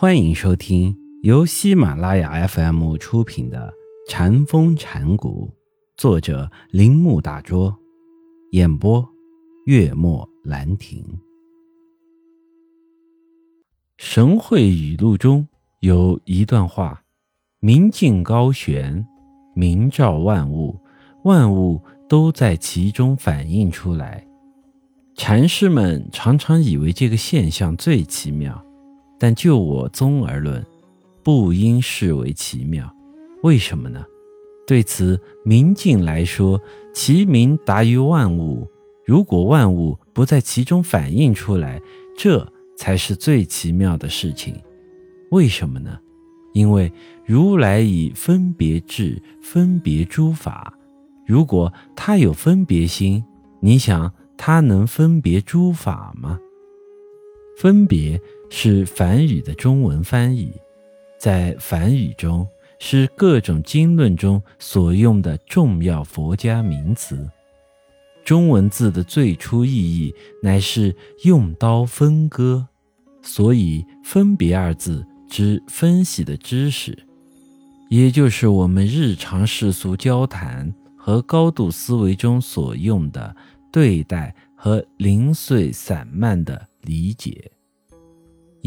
欢迎收听由喜马拉雅 FM 出品的《禅风禅谷，作者铃木大拙，演播月末兰亭。神会语录中有一段话：“明镜高悬，明照万物，万物都在其中反映出来。”禅师们常常以为这个现象最奇妙。但就我宗而论，不应视为奇妙。为什么呢？对此，明镜来说，其明达于万物。如果万物不在其中反映出来，这才是最奇妙的事情。为什么呢？因为如来以分别智分别诸法。如果他有分别心，你想他能分别诸法吗？分别。是梵语的中文翻译，在梵语中是各种经论中所用的重要佛家名词。中文字的最初意义乃是用刀分割，所以“分别”二字指分析的知识，也就是我们日常世俗交谈和高度思维中所用的对待和零碎散漫的理解。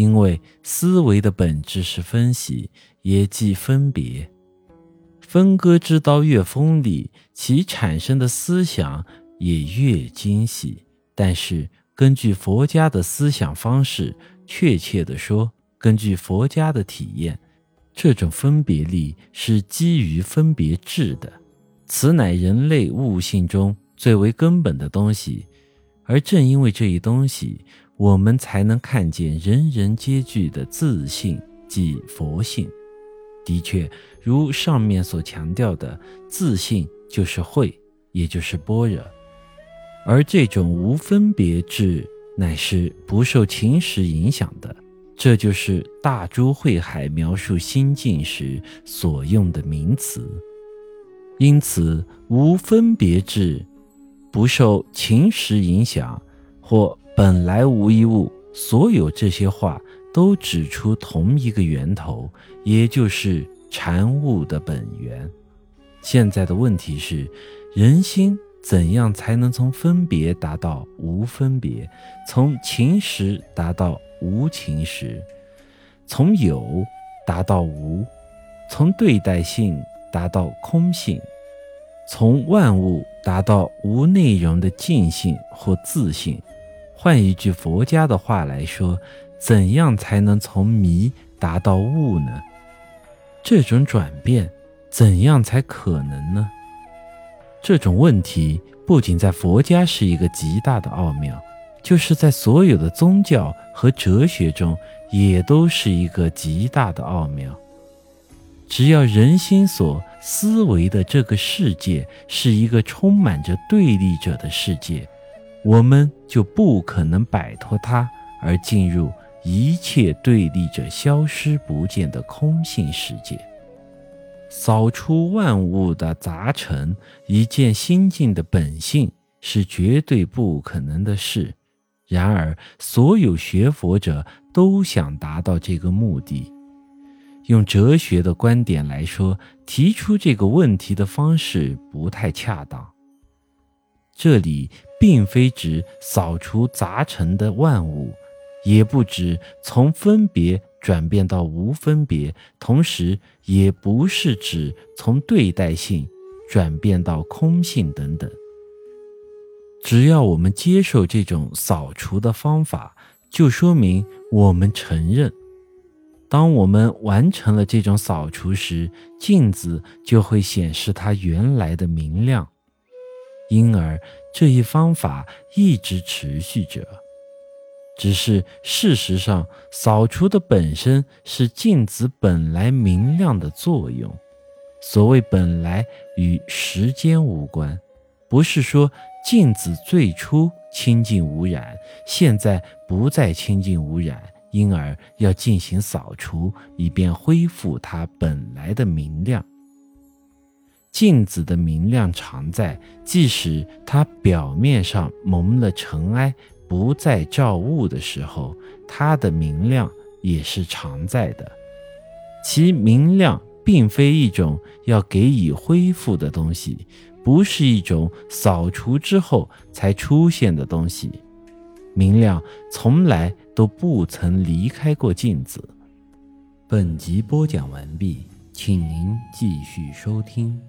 因为思维的本质是分析，也即分别。分割之刀越锋利，其产生的思想也越精细。但是，根据佛家的思想方式，确切地说，根据佛家的体验，这种分别力是基于分别智的。此乃人类悟性中最为根本的东西。而正因为这一东西，我们才能看见人人皆具的自信，即佛性。的确，如上面所强调的，自信就是慧，也就是般若。而这种无分别智，乃是不受情识影响的。这就是大珠慧海描述心境时所用的名词。因此，无分别智，不受情识影响，或。本来无一物，所有这些话都指出同一个源头，也就是禅悟的本源。现在的问题是，人心怎样才能从分别达到无分别，从情识达到无情识，从有达到无，从对待性达到空性，从万物达到无内容的静性或自性？换一句佛家的话来说，怎样才能从迷达到悟呢？这种转变怎样才可能呢？这种问题不仅在佛家是一个极大的奥妙，就是在所有的宗教和哲学中也都是一个极大的奥妙。只要人心所思维的这个世界是一个充满着对立者的世界。我们就不可能摆脱它，而进入一切对立者消失不见的空性世界。扫除万物的杂尘，一见心境的本性，是绝对不可能的事。然而，所有学佛者都想达到这个目的。用哲学的观点来说，提出这个问题的方式不太恰当。这里并非指扫除杂尘的万物，也不指从分别转变到无分别，同时也不是指从对待性转变到空性等等。只要我们接受这种扫除的方法，就说明我们承认，当我们完成了这种扫除时，镜子就会显示它原来的明亮。因而这一方法一直持续着，只是事实上，扫除的本身是镜子本来明亮的作用。所谓本来与时间无关，不是说镜子最初清净无染，现在不再清净无染，因而要进行扫除，以便恢复它本来的明亮。镜子的明亮常在，即使它表面上蒙了尘埃，不再照物的时候，它的明亮也是常在的。其明亮并非一种要给予恢复的东西，不是一种扫除之后才出现的东西。明亮从来都不曾离开过镜子。本集播讲完毕，请您继续收听。